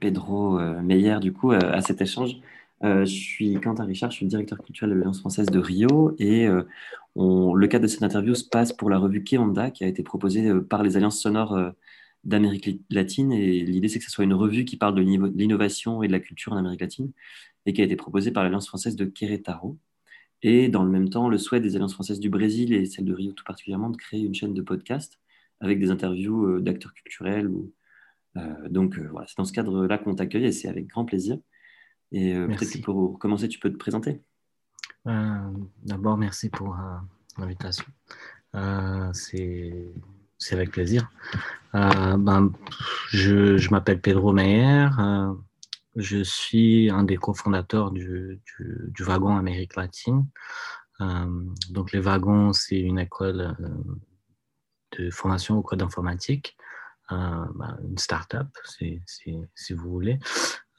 Pedro euh, Meyer du coup euh, à cet échange. Euh, je suis Quentin Richard, je suis le directeur culturel de l'Alliance française de Rio et le cadre de cette interview se passe pour la revue Keonda qui a été proposée par les Alliances sonores d'Amérique latine et l'idée c'est que ce soit une revue qui parle de l'inno- de l'innovation et de la culture en Amérique latine et qui a été proposée par l'Alliance française de Querétaro. Et dans le même temps, le souhait des Alliances françaises du Brésil et celle de Rio tout particulièrement de créer une chaîne de podcast avec des interviews d'acteurs culturels ou donc euh, voilà, c'est dans ce cadre-là qu'on t'accueille et c'est avec grand plaisir. Et euh, peut-être que pour commencer, tu peux te présenter. Euh, D'abord, merci pour euh, l'invitation. Euh, c'est c'est avec plaisir. Euh, ben, je je m'appelle Pedro Meyer. euh, je suis un des cofondateurs du, du, du Wagon Amérique latine. Euh, donc, les Wagons, c'est une école euh, de formation au code informatique, ben, une start-up, si, vous voulez.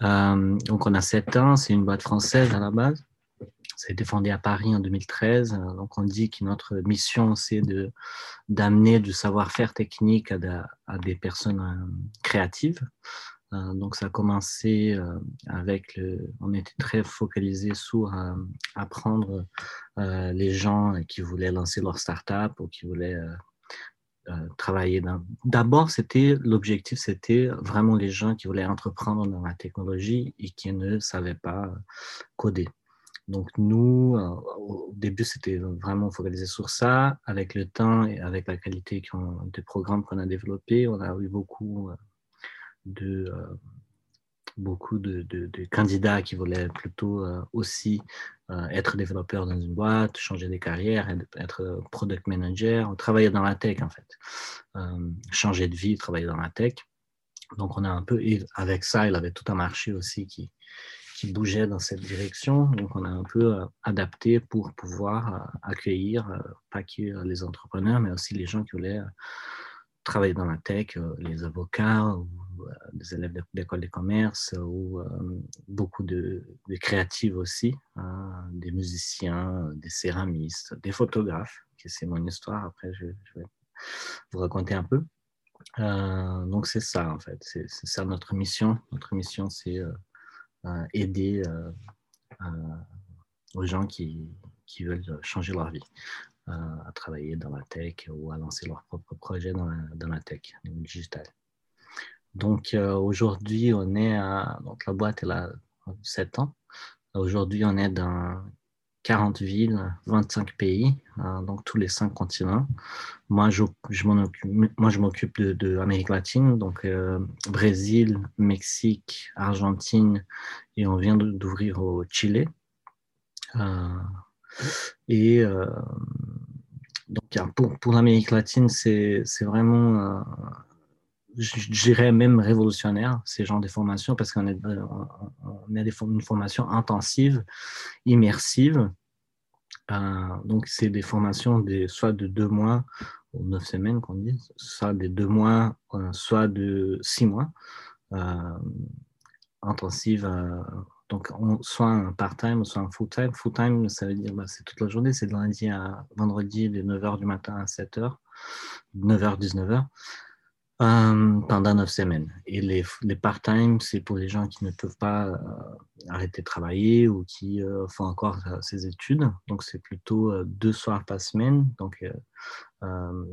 Euh, donc, on a sept ans, c'est une boîte française à la base. Ça a été fondé à Paris en 2013. Euh, Donc, on dit que notre mission, c'est de d'amener du savoir-faire technique à, des personnes euh, créatives. Donc, ça a commencé avec le. On était très focalisé sur apprendre les gens qui voulaient lancer leur start-up ou qui voulaient travailler dans. D'abord, c'était l'objectif, c'était vraiment les gens qui voulaient entreprendre dans la technologie et qui ne savaient pas euh, coder. Donc nous, euh, au début, c'était vraiment focalisé sur ça. Avec le temps et avec la qualité des programmes qu'on a développés, on a eu beaucoup euh, de, euh, beaucoup de, de- candidats qui voulaient plutôt euh, aussi euh, être développeurs dans une boîte, changer de carrière, être- product manager, travailler dans la tech en fait, Euh, changer de vie, travailler dans la tech. Donc on a un peu, et avec ça, il avait tout un marché aussi qui, qui bougeait dans cette direction. Donc, on a un peu euh, adapté pour pouvoir euh, accueillir euh, pas que euh, les entrepreneurs, mais aussi les gens qui voulaient euh, travailler dans la tech, euh, les avocats ou euh, des élèves d'école de commerce ou euh, beaucoup de, de créatives aussi, hein, des musiciens, des céramistes, des photographes, c'est mon histoire. Après, je, vais vous raconter un peu. Donc, c'est ça, en fait. C'est ça notre mission. Notre mission, c'est aider aux gens qui veulent changer leur vie, à travailler dans la tech ou à lancer leur propre projet dans la, dans la tech, dans le digital. Donc euh, aujourd'hui, on est à, donc la boîte elle a 7 ans. Aujourd'hui, on est dans 40 villes, 25 pays, euh, donc tous les 5 continents. Moi, je, m'occupe de, Amérique latine, donc euh, Brésil, Mexique, Argentine, et on vient d'ouvrir au Chili. Euh, et pour, pour l'Amérique latine, c'est vraiment, euh, je dirais même révolutionnaire, ces genres de formations, parce qu'on euh, on- a une formation intensive, immersive. Euh, donc, c'est des formations de, soit de deux mois ou neuf semaines, qu'on dit, soit de deux mois, euh, soit de six mois, intensive. euh, donc, on- soit un part-time, soit un full-time. Full-time, ça veut dire bah, c'est toute la journée, c'est de lundi à vendredi, de 9h du matin à 7h, 9h, 19h, euh, pendant 9 semaines. Et les, part-time, c'est pour les gens qui ne peuvent pas euh, arrêter de travailler ou qui euh, font encore euh, ces études. Donc, c'est plutôt deux soirs par semaine. Donc,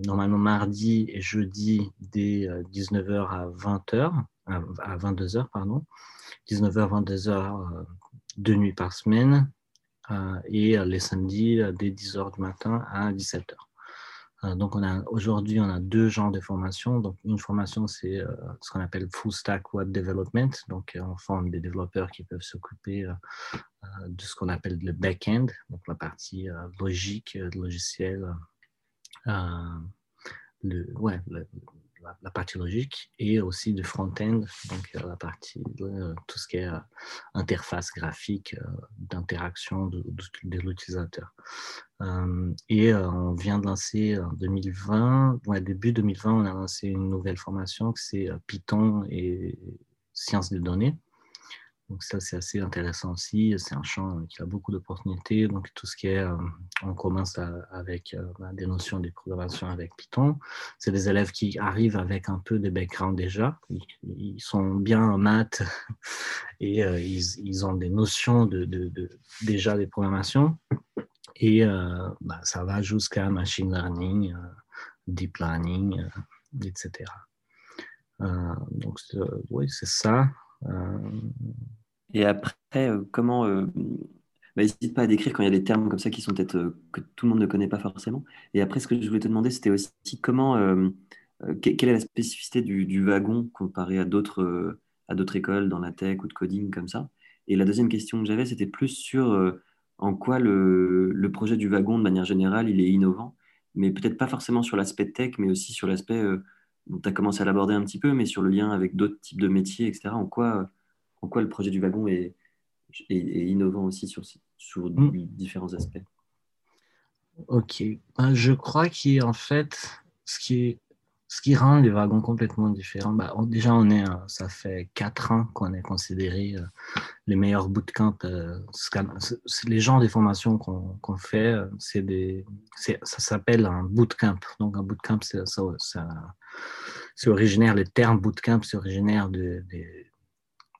normalement mardi et jeudi dès 19h à 20h, à, à 22h, pardon. 19h, 22h, euh, deux nuits par semaine, euh, et euh, les samedis euh, dès 10h du matin à 17h. Euh, donc, on a aujourd'hui, on a deux genres de formations. Donc, une formation, c'est euh, ce qu'on appelle Full Stack Web Development. Donc, euh, on forme des développeurs qui peuvent s'occuper euh, euh, de ce qu'on appelle le back-end, donc la partie euh, logique, euh, logiciel, euh, le, ouais, la, partie logique, et aussi du front-end, donc la partie, tout ce qui est interface graphique, d'interaction de, l'utilisateur. et on vient de lancer en 2020, ouais, début 2020, on a lancé une nouvelle formation qui c'est Python et sciences des données. Donc ça, c'est assez intéressant aussi. C'est un champ qui a beaucoup d'opportunités. Donc tout ce qui est, euh, on commence avec euh, bah, des notions de programmation avec Python. C'est des élèves qui arrivent avec un peu de background déjà. Ils, sont bien en maths et euh, ils, ont des notions de, déjà des programmations. Et bah, ça va jusqu'à machine learning, deep learning, etc. donc oui, c'est ça. Et après, euh, comment. Euh, bah, n'hésite pas à décrire quand il y a des termes comme ça qui sont peut-être euh, que tout le monde ne connaît pas forcément. Et après, ce que je voulais te demander, c'était aussi comment. quelle est la spécificité du, wagon comparé à d'autres à écoles dans la tech ou de coding comme ça Et la deuxième question que j'avais, c'était plus sur en quoi le, le, projet du wagon, de manière générale, il est innovant, mais peut-être pas forcément sur l'aspect tech, mais aussi sur l'aspect, dont tu as commencé à l'aborder un petit peu, mais sur le lien avec d'autres types de métiers, etc. En quoi en quoi le projet du wagon est, innovant aussi sur, sur mm. différents aspects? Ok, ben, je crois qu'en fait, ce qui, ce qui rend les wagons complètement différents, bah, déjà, on est, ça fait quatre ans qu'on est considéré euh, les meilleurs bootcamps. Euh, les genres des formations qu'on fait, euh, c'est ça s'appelle un bootcamp. Donc, un bootcamp, c'est originaire, le terme bootcamp, c'est originaire de,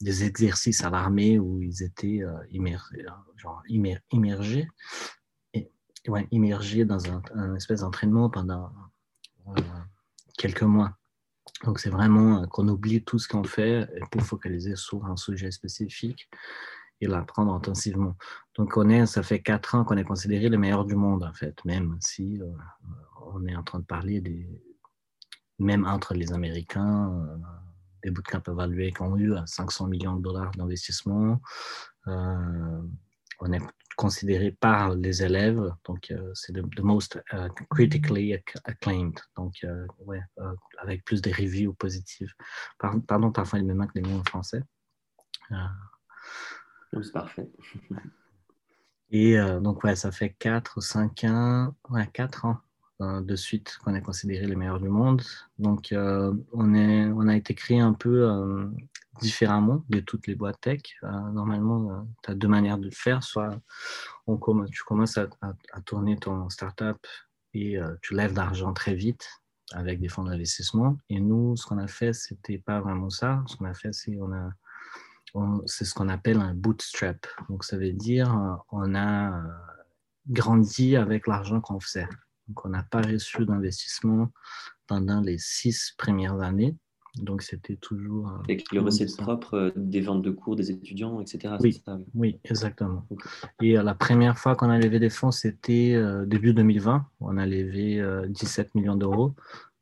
des exercices à l'armée où ils étaient euh, immergés, immergés, dans un, espèce d'entraînement pendant quelques mois. Donc c'est vraiment euh, qu'on oublie tout ce qu'on fait pour focaliser sur un sujet spécifique et l'apprendre intensivement. Donc on est, ça fait quatre ans qu'on est considéré le meilleur du monde en fait, même si on est en train de parler des, même entre les Américains des bootcamps évalués qui ont eu 500 millions de dollars d'investissement. Euh, on est considéré par les élèves, donc euh, c'est le most uh, critically acclaimed, donc euh, ouais, avec plus de reviews positives. pardon, parfois il me manque les mots en français. C'est parfait. Et donc, ouais, ça fait 4 ou 5 ans, ouais, 4 ans de suite qu'on est considéré les meilleurs du monde. Donc, euh, on, est, on a été créé un peu euh, différemment de toutes les boîtes tech. Euh, normalement, tu as deux manières de le faire. Soit tu commences à, tourner ton startup et tu lèves l'argent très vite avec des fonds d'investissement. Et nous, ce qu'on a fait, c'était pas vraiment ça. Ce qu'on a fait, c'est c'est ce qu'on appelle un bootstrap. Donc, ça veut dire on a grandi avec l'argent qu'on faisait. Donc, on n'a pas reçu d'investissement pendant les six premières années. Donc, c'était toujours. Euh, Avec le recette propre euh, des ventes de cours des étudiants, etc. Oui, oui exactement. Et euh, la première fois qu'on a levé des fonds, c'était début 2020. On a levé 17 millions d'euros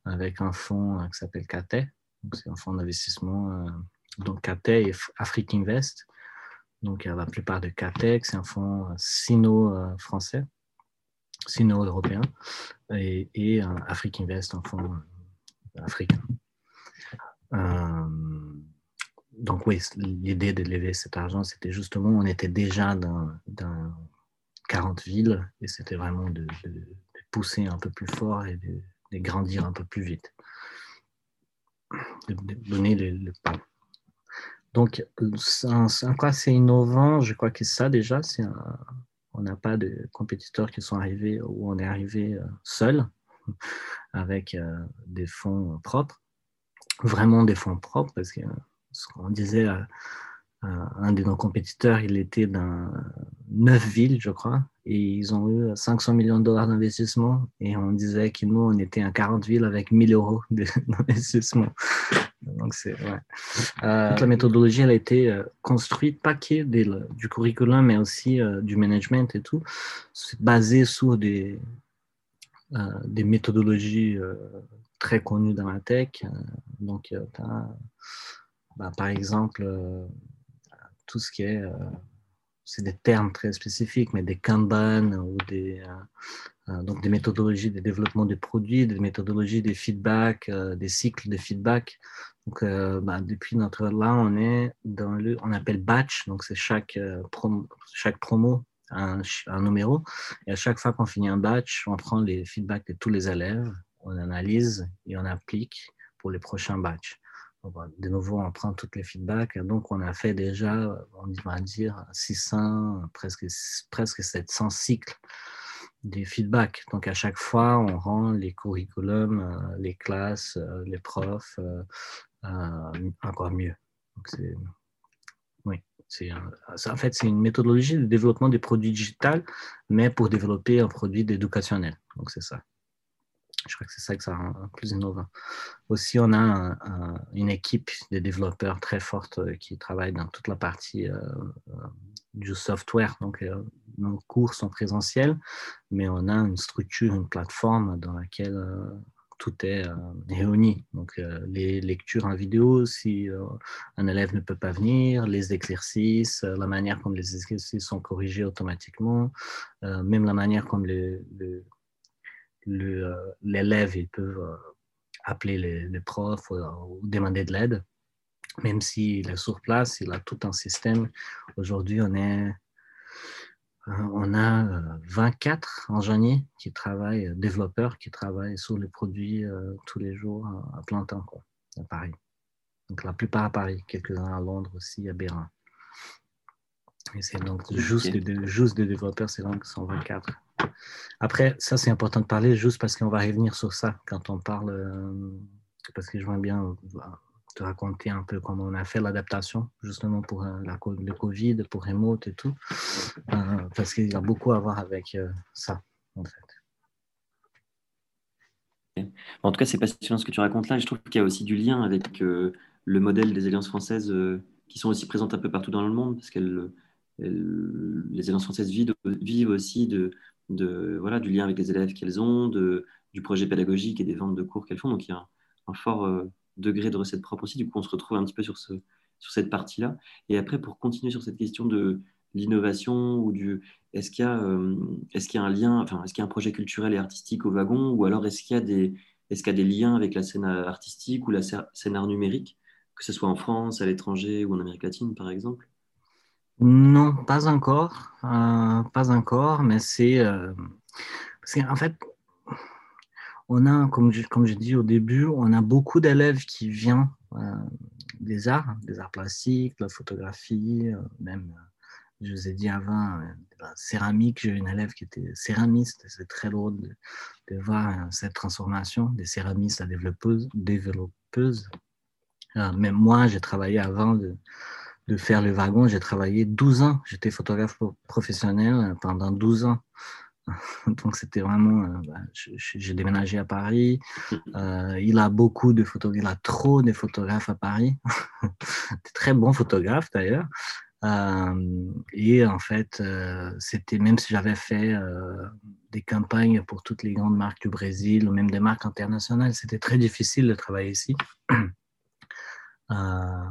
avec un fonds qui s'appelle CATE. C'est un fonds d'investissement. donc, CATE et Afrique Invest. Donc, la plupart de CATE, c'est un fonds sino-français sino-européen et, et Afrique Invest, en fonds euh, africain. Euh, donc oui, l'idée de lever cet argent, c'était justement, on était déjà dans, 40 villes et c'était vraiment de, pousser un peu plus fort et de, grandir un peu plus vite. De, donner le, pas. Donc, en quoi c'est innovant, je crois que ça déjà, c'est on n'a pas de compétiteurs qui sont arrivés où on est arrivé euh, seul avec euh, des fonds propres, vraiment des fonds propres, parce que ce qu'on disait, euh, un de nos compétiteurs, il était dans neuf villes, je crois, et ils ont eu 500 millions de dollars d'investissement, et on disait que nous, on était à 40 villes avec 1000 euros d'investissement. Donc, c'est, ouais. Euh, la méthodologie, elle a été euh, construite, pas que du curriculum, mais aussi euh, du management et tout. C'est basé sur des, des méthodologies très connues dans la tech. donc, bah, par exemple, tout ce qui est c'est des termes très spécifiques, mais des Kanban ou des donc des méthodologies de développement des produits, des méthodologies de feedback, des cycles de feedback. Donc, bah, depuis notre là, on est dans le, on appelle batch. Donc, c'est chaque promo un, numéro. Et à chaque fois qu'on finit un batch, on prend les feedbacks de tous les élèves, on analyse et on applique pour les prochains batchs. de nouveau, on prend tous les feedbacks. Donc, on a fait déjà, on va dire, 600, presque, presque 700 cycles des feedbacks. Donc, à chaque fois, on rend les curriculums, euh, les classes, euh, les profs euh, encore mieux. Donc, oui, en fait, c'est une méthodologie de développement des produits digitaux, mais pour développer un produit éducationnel. Donc, c'est ça. Je crois que c'est ça que ça rend plus innovant. Aussi, on a une équipe de développeurs très forte qui travaille dans toute la partie du software. Donc, nos cours sont présentiels, mais on a une structure, une plateforme dans laquelle tout est réuni. Donc, les lectures en vidéo, si un élève ne peut pas venir, les exercices, la manière comme les exercices sont corrigés automatiquement, même la manière comme l'élève, il peut appeler les, profs ou demander de l'aide. Même s'il est sur place, il a tout un système. Aujourd'hui, on est euh, on a 24 euh, ingénieurs qui travaillent, euh, développeurs qui travaillent sur les produits tous les jours à plein temps quoi, à Paris. Donc la plupart à Paris, quelques-uns à Londres aussi, à Berlin. Et c'est donc juste, des, juste des développeurs, c'est donc 124. Après, ça c'est important de parler juste parce qu'on va revenir sur ça quand on parle, parce que je vois bien te raconter un peu comment on a fait l'adaptation, justement pour euh, la, le Covid, pour Remote et tout, euh, parce qu'il y a beaucoup à voir avec euh, ça, en fait. En tout cas, c'est passionnant ce que tu racontes là. Je trouve qu'il y a aussi du lien avec le modèle des alliances françaises qui sont aussi présentes un peu partout dans le monde, parce que les alliances françaises vivent, vivent aussi de, de, voilà, du lien avec les élèves qu'elles ont, de, du projet pédagogique et des ventes de cours qu'elles font. Donc il y a un fort degré de recette propre aussi. Du coup, on se retrouve un petit peu sur, ce, sur cette partie-là. Et après, pour continuer sur cette question de l'innovation ou du est-ce qu'il y a euh, est-ce qu'il y a un lien enfin est-ce qu'il y a un projet culturel et artistique au wagon ou alors est-ce qu'il y a des est-ce qu'il y a des liens avec la scène artistique ou la scène art numérique que ce soit en France à l'étranger ou en Amérique latine par exemple? Non pas encore euh, pas encore mais c'est euh, en fait on a, comme je, dis au début, on a beaucoup d'élèves qui viennent euh, des arts, des arts plastiques, la photographie, euh, même, euh, je vous ai dit avant, la céramique. J'ai une élève qui était céramiste. C'est très lourd de, voir cette transformation des céramistes à développeuses. développeuses. même moi, j'ai travaillé avant de, de faire le wagon. J'ai travaillé 12 ans. J'étais photographe professionnel pendant 12 ans. Donc c'était vraiment, euh, bah, j'ai déménagé à Paris. Euh, il a beaucoup de photographes, il a trop de photographes à Paris. des très bons photographes d'ailleurs. Euh, et en fait, c'était même si j'avais fait des campagnes pour toutes les grandes marques du Brésil ou même des marques internationales, c'était très difficile de travailler ici. Euh,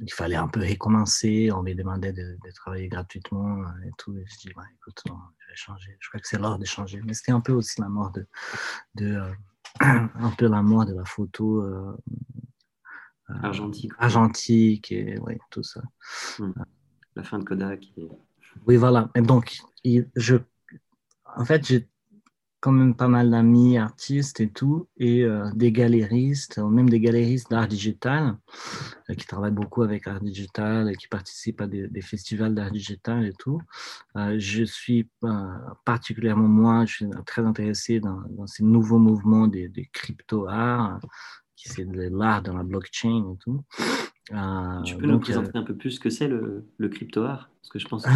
il fallait un peu recommencer. On me demandait de, travailler gratuitement euh, et tout. Et je dis, écoute, je vais changer. Je crois que c'est l'heure de changer. Mais c'était un peu aussi la mort de, de euh, un peu la mort de la photo argentique, argentique et ouais, tout ça. Hmm. La fin de Kodak. Oui, voilà. Et donc, je, en fait, j'ai quand même pas mal d'amis artistes et tout, et euh, des galéristes, même des galéristes d'art digital, euh, qui travaillent beaucoup avec art digital et qui participent à des, festivals d'art digital et tout. Euh, je suis particulièrement, moi, je suis très intéressé dans, ces nouveaux mouvements des, crypto-arts, qui c'est de l'art dans la blockchain et tout. tu peux nous présenter un peu plus ce que c'est le, le crypto-art Parce que je pense que...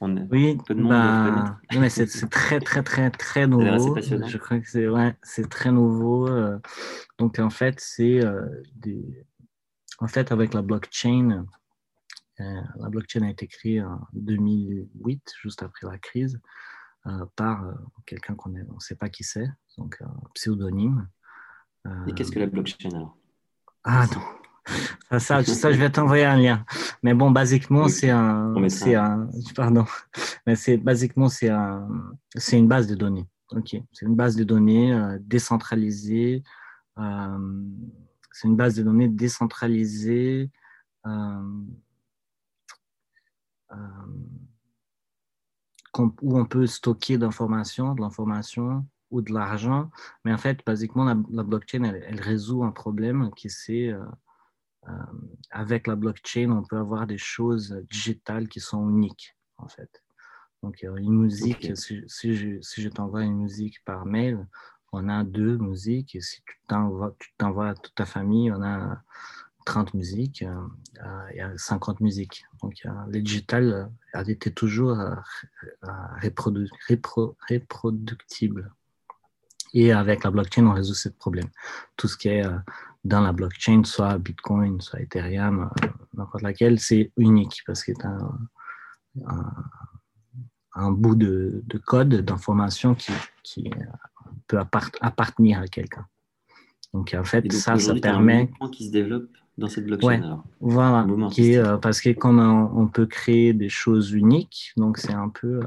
Ah oui, bah, mais c'est très, très, très, très nouveau. Je crois que c'est ouais, très nouveau. Euh. donc, en fait, c'est euh, En fait, avec la blockchain, euh, la blockchain a été créée en 2008, juste après la crise, par quelqu'un qu'on ne sait pas qui c'est, donc un pseudonyme. Et qu'est-ce que la blockchain alors? Ah non, ça, ça, je vais t'envoyer un lien. Mais bon, basiquement, c'est un, c'est un, pardon, mais c'est basiquement c'est un, c'est une base de données. Ok, c'est une base de données décentralisée. c'est une base de données décentralisée. où on peut stocker d'informations, de l'information ou de l'argent. Mais en fait, basiquement, la, blockchain, elle, résout un problème qui c'est euh, euh, avec la blockchain, on peut avoir des choses digitales qui sont uniques, en fait. Donc, une musique, si, si, je, si je t'envoie une musique par mail, on a deux musiques. Et si tu t'envoies, tu t'envoies à toute ta famille, on a 30 musiques, euh, il y a 50 musiques. Donc, les digital étaient toujours reproductibles. Et avec la blockchain, on résout ce problème. Tout ce qui est euh, dans la blockchain, soit Bitcoin, soit Ethereum, euh, n'importe laquelle, c'est unique parce que c'est un, un, bout de, de code, d'information qui, qui, peut appartenir à quelqu'un. Donc, en fait, ça, ça permet. qui se développe dans cette blockchain. Voilà, euh, parce que comme on, peut créer des choses uniques, donc c'est un peu euh,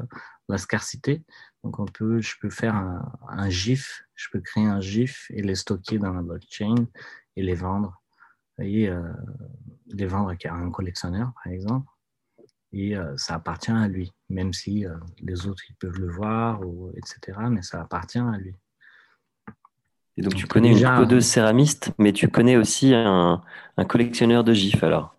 la scarcité. Donc on peut, je peux faire un, GIF, je peux créer un GIF et les stocker dans la blockchain et les vendre. Et euh, les vendre à un collectionneur, par exemple. Et ça appartient à lui, même si les autres ils peuvent le voir, ou, etc. Mais ça appartient à lui. Et donc, tu connais une codeuse céramiste, mais tu connais aussi un, un collectionneur de gifs alors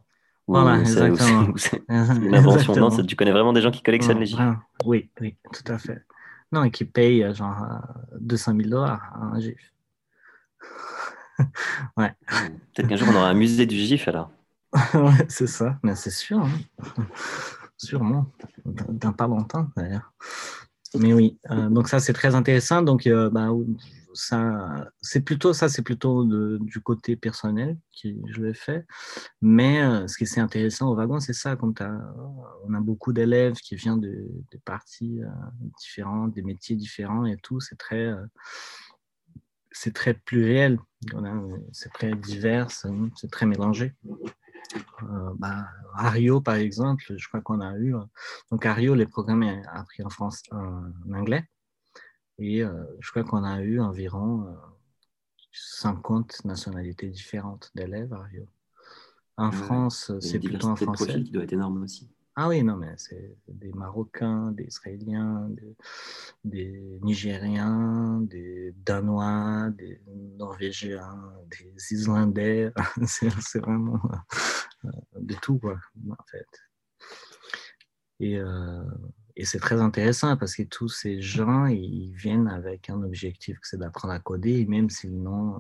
Voilà, exactement. C'est une invention. Non, tu connais vraiment des gens qui collectionnent les gifs? Oui, oui, tout à fait. Non, et qui payent euh, genre 200 euh, 000 dollars un gif. ouais. Peut-être qu'un jour on aura un musée du gif alors. ouais, c'est ça, mais c'est sûr. Hein. Sûrement. Dans pas longtemps d'ailleurs. Mais oui, euh, donc ça c'est très intéressant. Donc, bah, ça, c'est plutôt ça, c'est plutôt du côté personnel que je l'ai fait. Mais euh, ce qui est intéressant au wagon, c'est ça, comme on a beaucoup d'élèves qui viennent de, parties euh, différentes, des métiers différents et tout, c'est très, euh, c'est très pluriel, c'est très divers, c'est très mélangé. Bah, à Rio, par exemple, je crois qu'on a eu. donc, à Rio, les programmes appris en, France, en anglais. Et euh, je crois qu'on a eu environ 50 euh, nationalités différentes d'élèves à Rio. En France, c'est plutôt en français. qui doit être énorme aussi. Ah oui, non, mais c'est des Marocains, des Israéliens, des, Nigériens, des Danois, des Norvégiens, des Islandais. c'est vraiment euh, de tout, quoi, en fait. Et et c'est très intéressant parce que tous ces gens, ils viennent avec un objectif, c'est d'apprendre à coder, même s'ils euh,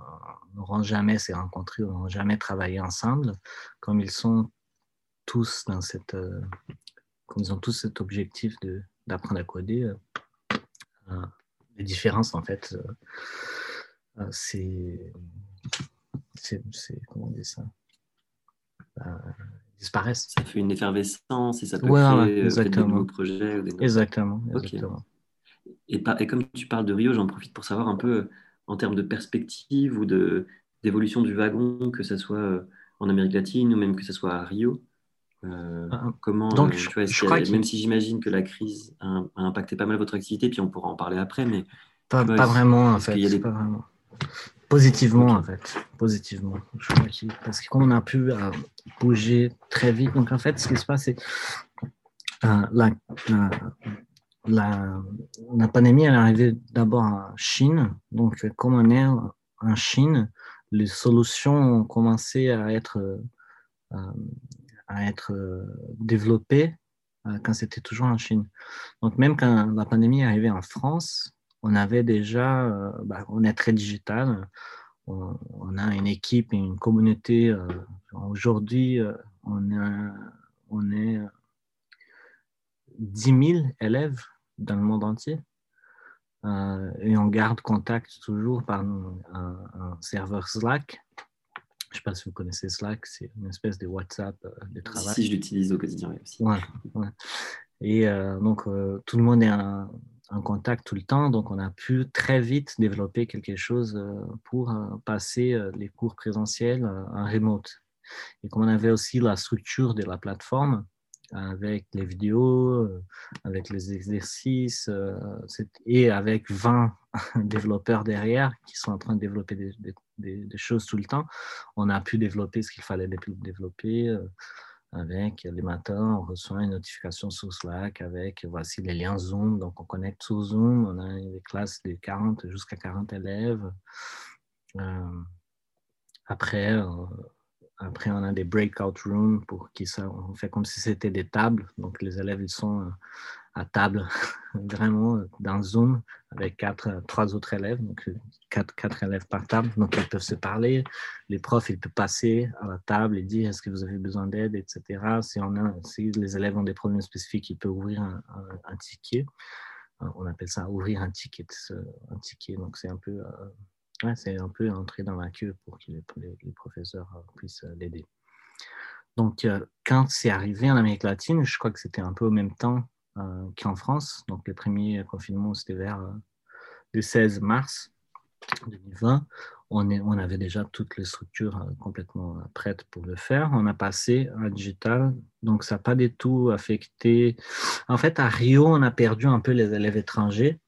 n'auront jamais s'est rencontrés, n'auront jamais travaillé ensemble, comme ils sont tous dans cette, euh, comme ils ont tous cet objectif d'apprendre à coder, euh, les différences, en fait, c'est, c'est, comment on dit ça disparaissent. Ça fait une effervescence et ça peut créer euh, de nouveaux projets. Exactement. Et, et, comme tu parles de Rio, j'en profite pour savoir un peu euh, en termes de perspective ou d'évolution du wagon, que ce soit euh, en Amérique latine ou même que ce soit à Rio. Ah, comment, Donc, tu vois, je, crois même si j'imagine que la crise a, impacté pas mal votre activité, puis on pourra en parler après, mais pas, vraiment en fait. Y a des... pas vraiment. Positivement, en fait. Positivement. parce que comme on a pu euh, bouger très vite, donc en fait, ce qui se passe, c'est euh, la, la, la, pandémie, elle est arrivée d'abord en Chine. Donc, comme on est en Chine, les solutions ont commencé à être, euh, à être développées quand c'était toujours en Chine. Donc, même quand la pandémie est arrivée en France, on avait déjà, euh, bah, on est très digital, on, a une équipe une communauté. Euh, aujourd'hui, euh, on, on est 10 000 élèves dans le monde entier. et on garde contact toujours par un, serveur Slack. Je ne sais pas si vous connaissez Slack, c'est une espèce de WhatsApp de travail. Si, je l'utilise au quotidien aussi. Et donc, tout le monde est en contact tout le temps, donc on a pu très vite développer quelque chose euh, pour euh, passer euh, les cours présentiels en remote. Et comme on avait aussi la structure de la plateforme, avec les vidéos, avec les exercices, et avec 20 développeurs derrière qui sont en train de développer des, choses tout le temps, on a pu développer ce qu'il fallait développer avec les matins, on reçoit une notification sur Slack avec voici les liens Zoom. Donc, on connecte sur Zoom. On a des classes de 40 jusqu'à 40 élèves. Euh, après, euh, après, on a des breakout rooms pour qui on fait comme si c'était des tables. Donc, les élèves, ils sont euh, à table, vraiment dans Zoom, avec quatre, trois autres élèves, donc quatre, élèves par table. Donc, ils peuvent se parler. Les profs, ils peuvent passer à la table et dire est-ce que vous avez besoin d'aide, etc. Si, on a, si les élèves ont des problèmes spécifiques, ils peuvent ouvrir un, ticket. Euh, on appelle ça ouvrir un ticket. Un ticket. Donc, c'est un peu. Euh, c'est un peu entrer dans la queue pour que les, professeurs euh, puissent l'aider. Donc, quand c'est arrivé en Amérique latine, je crois que c'était un peu au même temps euh, qu'en France. Donc, le premier confinement, c'était vers euh, le 16 mars 2020. On, est, on avait déjà toutes les structures euh, complètement prêtes pour le faire. On a passé à digital, donc ça n'a pas du tout affecté. En fait, à Rio, on a perdu un peu les élèves étrangers,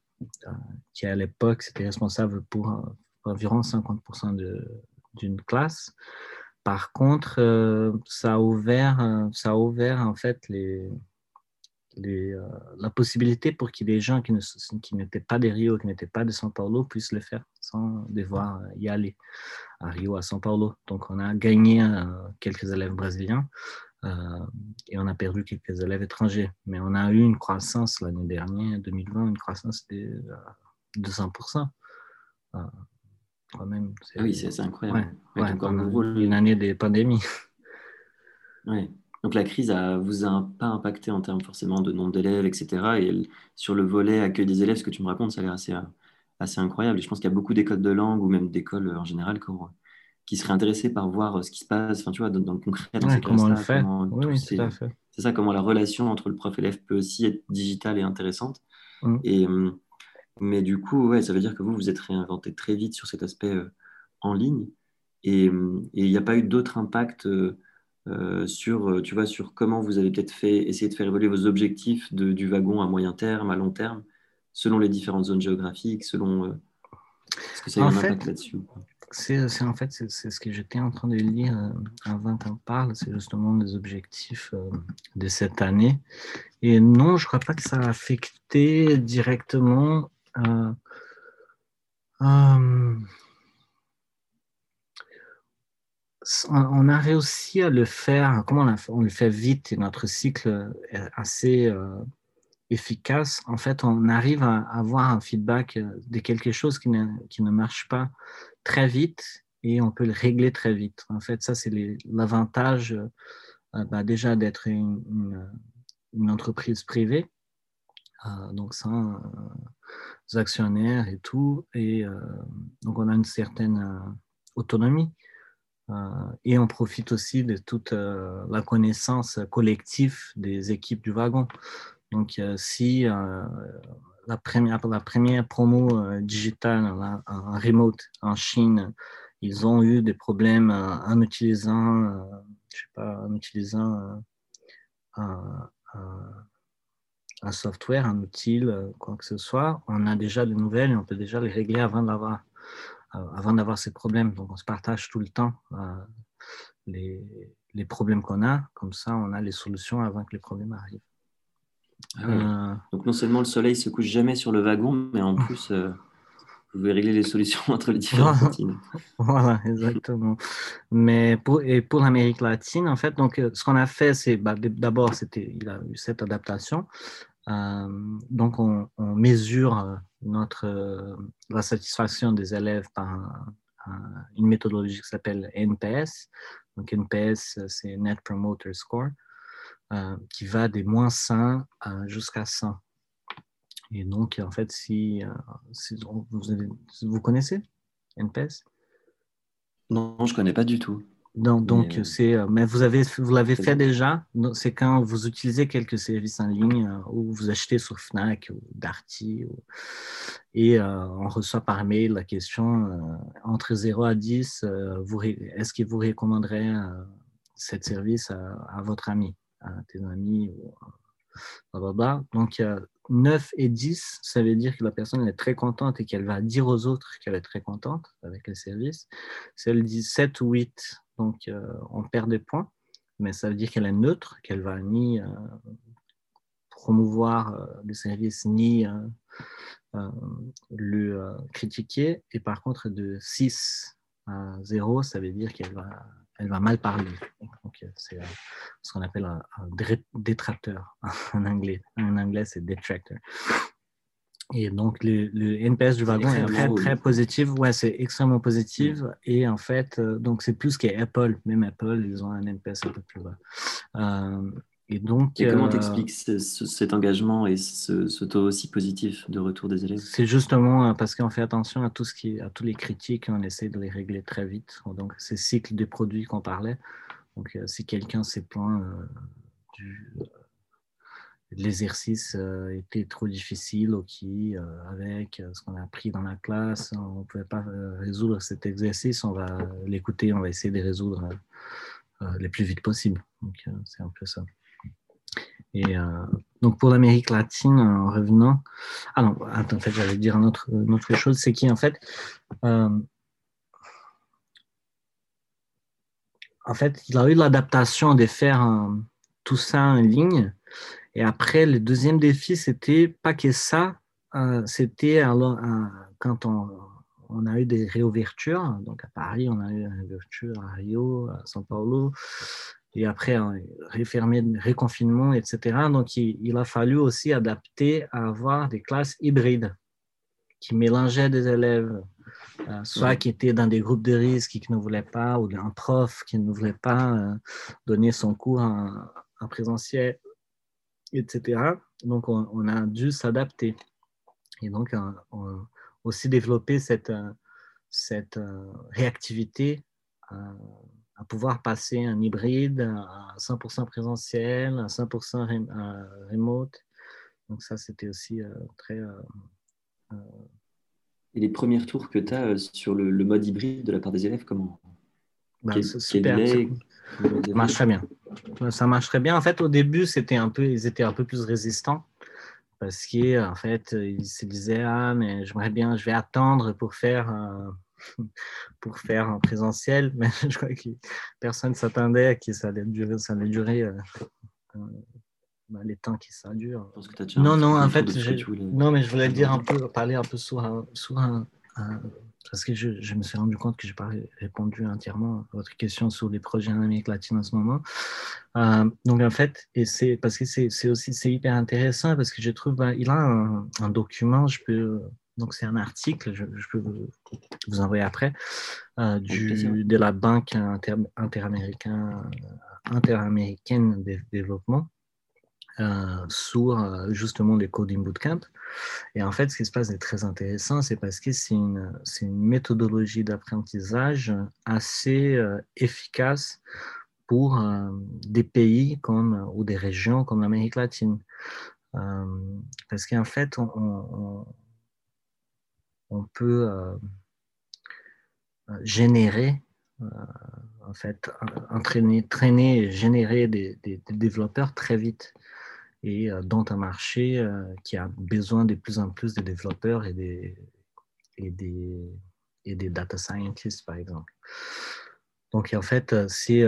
qui à l'époque, c'était responsable pour environ 50% d'une classe. Par contre, ça a ouvert, ça a ouvert en fait euh, la possibilité pour que les gens qui, n'étaient pas de Rio, qui n'étaient pas de São Paulo, puissent le faire sans devoir y aller à Rio, à São Paulo. Donc, on a gagné euh, quelques élèves brésiliens euh, et on a perdu quelques élèves étrangers. Mais on a eu une croissance l'année dernière, 2020, une croissance de 200%. Quand même, ah oui, c'est incroyable. une année de pandémie. Oui. Donc la crise ne vous a pas impacté en termes forcément de nombre d'élèves, etc. Et sur le volet accueil des élèves, ce que tu me racontes, ça a l'air assez, assez incroyable. Et je pense qu'il y a beaucoup d'écoles de langue ou même d'écoles en général qui seraient intéressées par voir ce qui se passe, enfin, tu vois, dans, le concret, dans ces comment on le fait. Oui. C'est ça, comment la relation entre le prof et l'élève peut aussi être digitale et intéressante. Mm. Et, hum, mais du coup, ouais, ça veut dire que vous, vous êtes réinventé très vite sur cet aspect euh, en ligne. Et hum, il n'y a pas eu d'autres impacts euh, euh, sur, euh, tu vois, sur comment vous avez peut-être fait, essayer de faire évoluer vos objectifs de, du wagon à moyen terme, à long terme, selon les différentes zones géographiques, selon... Euh, est-ce que ça a un impact là-dessus c'est, en fait c'est, ce que j'étais en train de lire avant qu'on parle, c'est justement les objectifs de cette année. Et non, je ne crois pas que ça a affecté directement on a réussi à le faire, comment on, le fait vite et notre cycle est assez euh, efficace. En fait, on arrive à avoir un feedback euh, de quelque chose qui ne, qui ne marche pas très vite et on peut le régler très vite. En fait, ça, c'est l'avantage euh, bah, déjà d'être une, une, entreprise privée, donc sans actionnaires et tout. Et donc, on a une certaine autonomie. Euh, et on profite aussi de toute euh, la connaissance collective des équipes du wagon. Donc, si euh, la, première, la première promo digitale en, remote en Chine, ils ont eu des problèmes en utilisant, je sais pas, en utilisant un, software, un outil, quoi que ce soit, on a déjà des nouvelles et on peut déjà les régler avant d'avoir euh, avant d'avoir ces problèmes. Donc, on se partage tout le temps euh, les, les, problèmes qu'on a. Comme ça, on a les solutions avant que les problèmes arrivent. Ah euh, Donc, non seulement le soleil se couche jamais sur le wagon, mais en plus, vous pouvez régler les solutions entre les différents continents. voilà, exactement. Mais pour, et pour l'Amérique latine, en fait, donc, ce qu'on a fait, c'est bah, d'abord, c'était, il a eu cette adaptation. Donc, on, mesure notre, euh, la satisfaction des élèves par une méthodologie qui s'appelle NPS. Donc NPS, c'est Net Promoter Score, euh, qui va des moins 100 jusqu'à 100. Et donc, en fait, si, euh, vous, vous, connaissez NPS Non, je ne connais pas du tout. Donc, donc c'est, euh, mais vous avez, vous l'avez fait déjà? C'est quand vous utilisez quelques services en ligne euh, ou vous achetez sur Fnac ou Darty et euh, on reçoit par mail la question entre 0 à 10, vous, est-ce que vous recommanderez cet service à, votre ami à tes amis. Blablabla. Donc, 9 et 10, ça veut dire que la personne est très contente et qu'elle va dire aux autres qu'elle est très contente avec le service. Si elle dit 7 ou 8, donc on perd des points, mais ça veut dire qu'elle est neutre, qu'elle va ni promouvoir le service ni le critiquer. Et par contre, de 6 à 0, ça veut dire qu'elle va mal parler. c'est euh, ce qu'on appelle un, détracteur en anglais. En anglais, c'est detractor. Et donc, le, NPS du wagon est, très, très positif. Ouais, c'est extrêmement positif. Mm. Et en fait, euh, donc c'est plus qu'Apple. Même Apple, ils ont un NPS un peu plus bas. Euh, et donc, comment euh, tu expliques cet engagement et ce, taux aussi positif de retour des élèves? C'est justement parce qu'on fait attention à tout ce qui, à tous les critiques, on essaie de les régler très vite. Donc, ces cycles des produits qu'on parlait. Donc, si quelqu'un s'est plaint du, l'exercice était trop difficile, ok, avec ce qu'on a appris dans la classe, on ne pouvait pas résoudre cet exercice, on va l'écouter, on va essayer de résoudre le plus vite possible. Donc, c'est un peu ça. Et euh, donc pour l'Amérique latine, en revenant, ah non, attends, en fait, j'allais dire une autre, autre chose, c'est qu'en fait, euh, en fait, il a eu l'adaptation de faire euh, tout ça en ligne. Et après, le deuxième défi, c'était pas que ça, c'était alors quand on, on, a eu des réouvertures. Donc à Paris, on a eu une réouverture à Rio, à São Paulo et après hein, réfermer, réconfinement, etc. Donc, il, a fallu aussi adapter à avoir des classes hybrides qui mélangeaient des élèves, euh, soit qui étaient dans des groupes de risque et qui ne voulaient pas, ou un prof qui ne voulait pas euh, donner son cours en, présentiel, etc. Donc, on, a dû s'adapter. Et donc, euh, on, a aussi développer cette, cette réactivité à pouvoir passer un hybride à 100% présentiel, à 100% remote. Donc ça, c'était aussi euh, très... Euh, euh, Et les premiers tours que tu as sur le, mode hybride de la part des élèves, comment? Bah, super, ça marche très bien. Ça marche très bien. En fait, au début, c'était un peu, ils étaient un peu plus résistants parce qu'en fait, ils se disaient ah mais j'aimerais bien, je vais attendre pour faire pour faire en présentiel, mais je crois que personne ne s'attendait à que ça allait durer, ça allait durer euh, euh, bah, les temps qui ça dure. non, non, en fait, non, mais je voulais dire un peu, parler un peu sur un, parce que je, je, me suis rendu compte que je n'ai pas répondu entièrement à votre question sur les projets en Amérique latine en ce moment. Euh, donc en fait, et c'est parce que c'est aussi c'est hyper intéressant parce que je trouve ben, il a un, un, document, je peux donc c'est un article, je, peux vous, envoyer après, euh, du, de la Banque interaméricaine de développement sur euh, justement les coding bootcamp. Et en fait, ce qui se passe est très intéressant, c'est parce que c'est une, une, méthodologie d'apprentissage assez efficace pour des pays comme, ou des régions comme l'Amérique latine. parce qu'en fait, on on peut euh, euh, générer, euh, en fait, entraîner, traîner générer des, développeurs très vite et dans un marché qui a besoin de plus en plus de développeurs et des, et des, et des data scientists, par exemple. Donc, en fait, c'est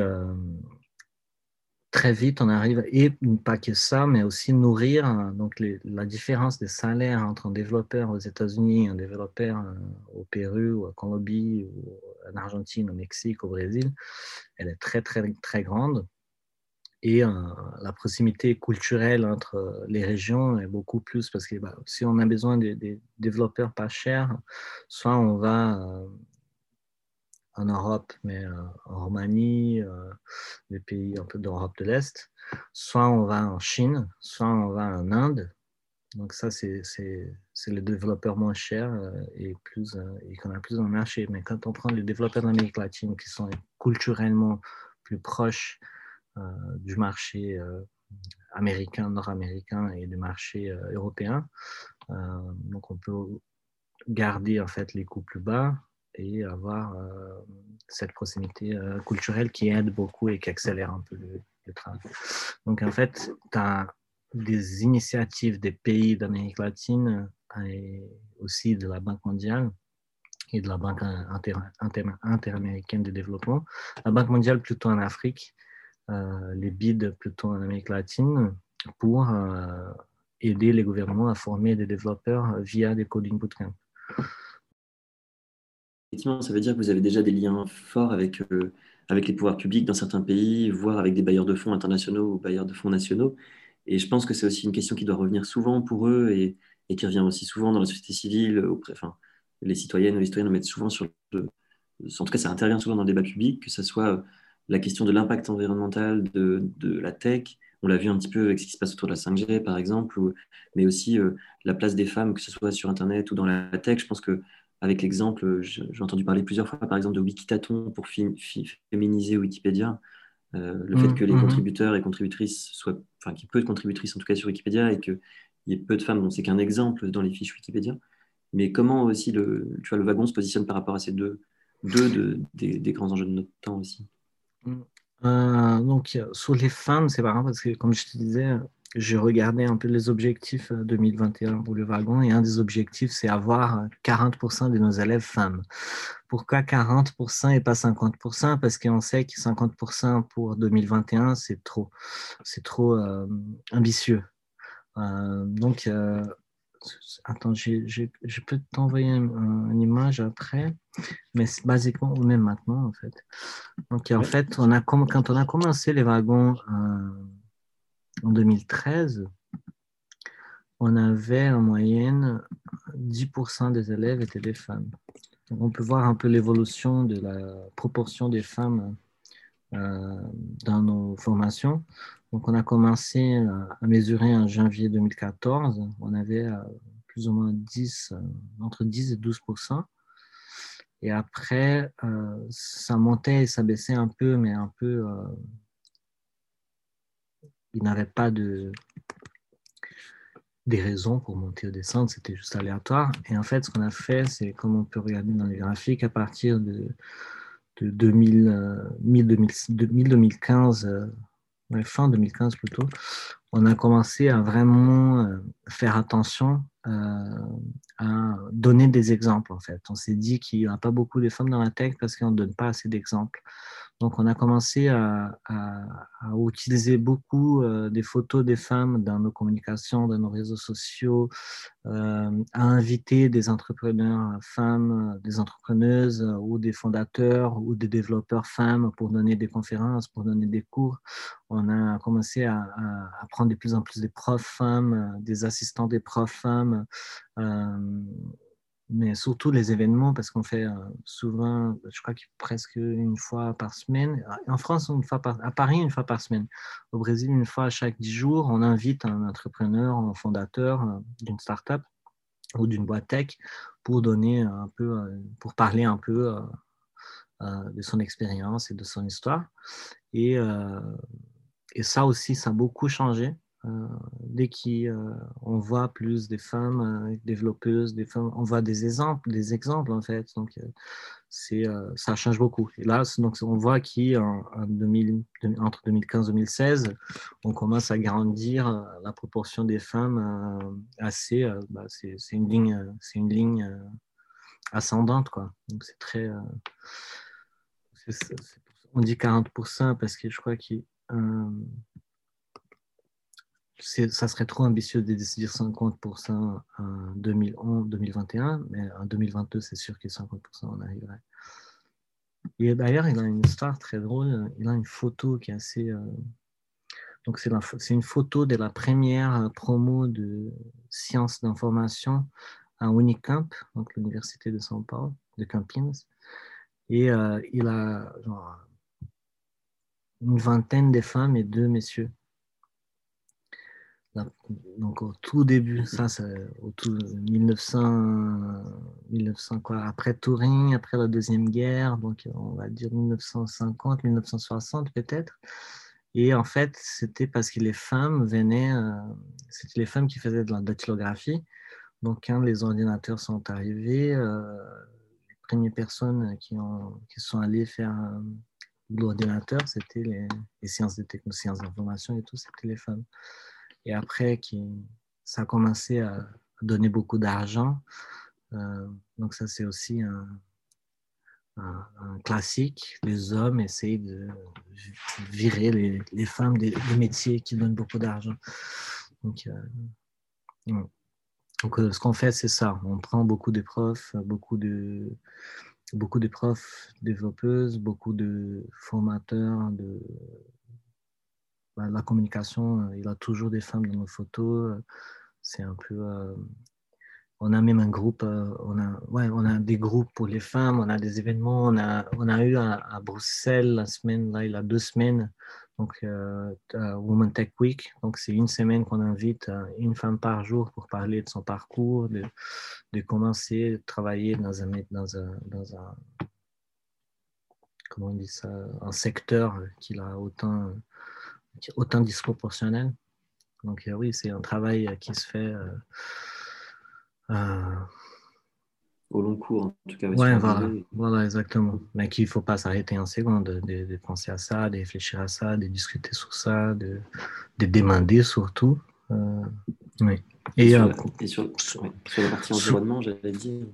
très vite, on arrive, et pas que ça, mais aussi nourrir hein, donc la différence des salaires entre un développeur aux États-Unis un développeur euh, au Pérou, ou à Colombie, ou en Argentine, au Mexique, au Brésil, elle est très, très, très grande. Et euh, la proximité culturelle entre les régions est beaucoup plus parce que bah, si on a besoin de, développeurs pas chers, soit on va euh, en Europe, mais euh, en Roumanie, euh, les pays d'Europe de l'Est. Soit on va en Chine, soit on va en Inde. Donc ça, c'est les développeurs moins chers euh, et, et qu'on a plus dans le marché. Mais quand on prend les développeurs d'Amérique latine qui sont culturellement plus proches du marché américain, nord-américain et du marché européen, donc on peut garder en fait les coûts plus bas et avoir euh, cette proximité euh, culturelle qui aide beaucoup et qui accélère un peu le, de travail. Donc, en fait, tu as des initiatives des pays d'Amérique latine et aussi de la Banque mondiale et de la Banque interaméricaine de développement. La Banque mondiale plutôt en Afrique, euh, les BID plutôt en Amérique latine, pour euh, aider les gouvernements à former des développeurs via des coding bootcamps. Effectivement, ça veut dire que vous avez déjà des liens forts avec, euh, avec les pouvoirs publics dans certains pays, voire avec des bailleurs de fonds internationaux ou bailleurs de fonds nationaux. Et je pense que c'est aussi une question qui doit revenir souvent pour eux et, et qui revient aussi souvent dans la société civile, enfin, les citoyennes ou les citoyens le mettent souvent sur le, en tout cas ça intervient souvent dans le débat public, que ce soit euh, la question de l'impact environnemental de, de, la tech, on l'a vu un petit peu avec ce qui se passe autour de la 5G par exemple, mais aussi euh, la place des femmes, que ce soit sur Internet ou dans la tech. Je pense que avec l'exemple, j'ai entendu parler plusieurs fois par exemple de Wikitaton pour féminiser Wikipédia. Euh, le fait mmh, que les mmh. contributeurs et contributrices soient, enfin, qu'il y ait peu de contributrices en tout cas sur Wikipédia et qu'il y ait peu de femmes, c'est qu'un exemple dans les fiches Wikipédia mais comment aussi le, tu vois, le wagon se positionne par rapport à ces deux, deux des, des, grands enjeux de notre temps aussi? Euh, Donc, sur les femmes, c'est marrant parce que, comme je te disais, je regardais un peu les objectifs 2021 pour le wagon et un des objectifs, c'est avoir 40% de nos élèves femmes. Pourquoi 40% et pas 50% Parce qu'on sait que 50% pour 2021, c'est trop, c'est trop euh, ambitieux. Euh, donc, Attends, je peux t'envoyer une image après, mais c'est basiquement ou même maintenant en fait. Donc en fait, on a, quand on a commencé les wagons euh, en 2013, on avait en moyenne 10% des élèves étaient des femmes. Donc, on peut voir un peu l'évolution de la proportion des femmes euh, dans nos formations. Donc, on a commencé à mesurer en janvier 2014. On avait euh, plus ou moins 10, euh, entre 10 et 12% Et après, euh, ça montait et ça baissait un peu, mais un peu. il n'avait pas de des raisons pour monter ou descendre, c'était juste aléatoire. Et en fait, ce qu'on a fait, c'est comme on peut regarder dans les graphiques, à partir de, de 2000, 2015, fin 2015 plutôt, on a commencé à vraiment euh, faire attention euh, à donner des exemples en fait. On s'est dit qu'il n'y a pas beaucoup de femmes dans la tech parce qu'on ne donne pas assez d'exemples. Donc, on a commencé à, utiliser beaucoup euh, des photos des femmes dans nos communications, dans nos réseaux sociaux, euh, à inviter des entrepreneurs femmes, des entrepreneuses ou des fondateurs ou des développeurs femmes pour donner des conférences, pour donner des cours. On a commencé à, prendre de plus en plus des profs femmes, des assistants des profs femmes. Euh, mais surtout les événements, parce qu'on fait euh, souvent, je crois que presque une fois par semaine. En France, une fois par, à Paris, une fois par semaine. Au Brésil, une fois chaque dix jours, on invite un entrepreneur, un fondateur euh, d'une start-up ou d'une boîte tech pour donner un peu, euh, pour parler un peu de son expérience et de son histoire. Et, et ça aussi, ça a beaucoup changé dès qu'on voit plus des femmes euh, développeuses, des femmes, on voit des exemples, des exemples en fait. Donc, euh, c'est, ça change beaucoup. Et là, donc, on voit qu'entre 2015 et 2016, on commence à grandir la proportion des femmes assez. Bah, c'est, une ligne, c'est une ligne ascendante, quoi. Donc, c'est très. on dit 40% parce que je crois qu'il ça serait trop ambitieux de dire 50% en 2021, mais en 2022, c'est sûr que 50% on arriverait. Et d'ailleurs, il a une histoire très drôle. Il a une photo qui est assez. Euh, donc, c'est une photo de la première promo de sciences d'information à Unicamp, donc l'université de São Paulo, de Campinas. Et euh, il a une vingtaine de femmes et deux messieurs donc au tout début, ça c'est au tout 1900, 1900 quoi, après Turing, après la deuxième guerre, donc on va dire 1950, 1960 peut-être. Et en fait, c'était parce que les femmes venaient, euh, c'était les femmes qui faisaient de la dactylographie. Donc quand les ordinateurs sont arrivés, euh, les premières personnes qui, ont, qui sont allées faire l'ordinateur, c'était les, sciences des technosciences d'information et tout, c'était les femmes. Et après, qui, ça a commencé à donner beaucoup d'argent. Euh, donc ça, c'est aussi un, classique. Les hommes essayent de virer les, femmes des, métiers qui donnent beaucoup d'argent. Donc, euh, donc euh, ce qu'on fait, c'est ça. On prend beaucoup de profs, beaucoup de, beaucoup de profs développeuses, beaucoup de formateurs, de bah, la communication. Il y a toujours des femmes dans nos photos. C'est un peu on a même un groupe, euh, on, a, ouais, on a des groupes pour les femmes, on a des événements, on a, on a eu à, Bruxelles la semaine, là, il y a deux semaines, donc euh, Women Tech Week, donc c'est une semaine qu'on invite euh, une femme par jour pour parler de son parcours, de, de commencer à travailler dans un, dans un, dans un, comment on dit ça, un secteur qui a autant, autant disproportionnel. Donc oui, c'est un travail qui se fait euh, Au long cours, en tout cas. Ouais, voilà, voilà, exactement. Mais qu'il ne faut pas s'arrêter un seconde, de, de, penser à ça, de réfléchir à ça, de discuter sur ça, de, de demander surtout. Euh, oui. Et, sur, euh, la, sur, la partie environnement, j'allais dire.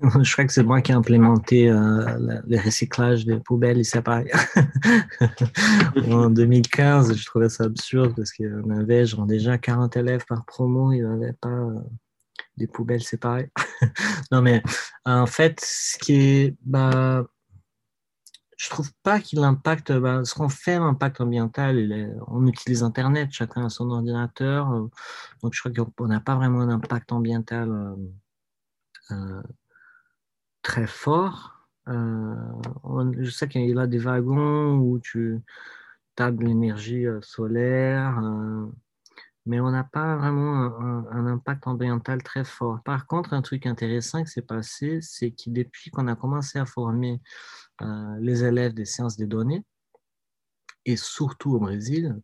Je crois que c'est moi qui ai implémenté euh, le recyclage des poubelles et c'est pareil. en 2015, je trouvais ça absurde parce qu'on avait genre déjà 40 élèves par promo, il n'y avait pas des poubelles séparées. non, mais en fait, ce qui est. Bah, je trouve pas qu'il impacte. Bah, ce qu'on fait, l'impact ambiental, on utilise Internet, chacun a son ordinateur. Euh, donc, je crois qu'on n'a pas vraiment un impact ambiental euh, euh, très fort. je sais qu'il y a des wagons où tu de l'énergie solaire mais on n'a pas vraiment un, impact ambiental très fort. Par contre, un truc intéressant qui s'est passé, c'est que depuis qu'on a commencé à former euh, les élèves des sciences des données, et surtout au Brésil,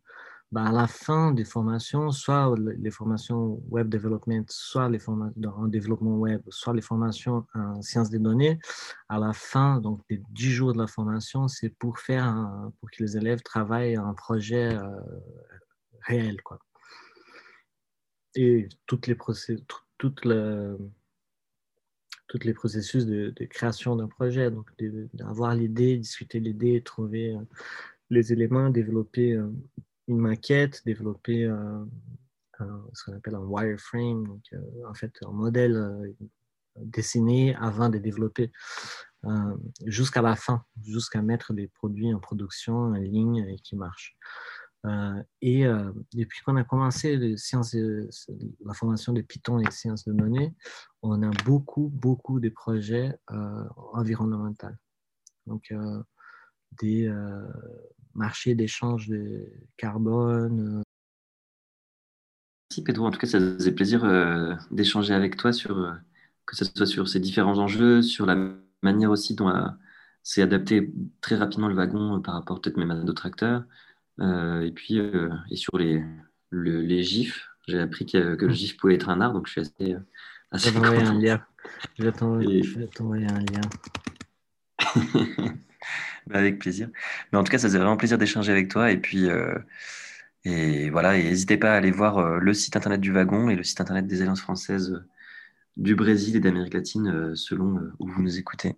bah, à la fin des formations, soit les formations web development, soit les formations en développement web, soit les formations en sciences des données, à la fin donc des 10 jours de la formation, c'est pour faire pour que les élèves travaillent un projet euh, réel, quoi et toutes les, toutes toutes les processus de, création d'un projet. Donc, d'avoir l'idée, discuter l'idée, trouver euh, les éléments, développer euh, une maquette, développer euh, ce qu'on appelle un wireframe, donc en fait un modèle dessiné avant de développer jusqu'à la fin, jusqu'à mettre des produits en production en ligne et qui marchent. Euh, et euh, depuis qu'on a commencé les sciences la formation de Python et sciences de données, on a beaucoup, beaucoup de projets euh, environnementaux. Donc, des marchés d'échange de carbone. Merci Pedro, en tout cas, ça faisait plaisir d'échanger avec toi sur que ce soit sur ces différents enjeux, sur la manière aussi dont c'est adapté très rapidement le wagon par rapport peut-être même à d'autres acteurs, euh, et puis, euh, et sur les, les GIFs, j'ai appris que, que, le hmm. GIF pouvait être un art, donc je suis assez. Euh, assez je vais t'envoyer un lien. Je vais t'envoyer un lien. bah, avec plaisir. Mais en tout cas, ça faisait vraiment plaisir d'échanger avec toi. Et puis, et voilà, et n'hésitez pas à aller voir le site internet du wagon et le site internet des Alliances françaises du Brésil et d'Amérique latine selon où vous nous écoutez.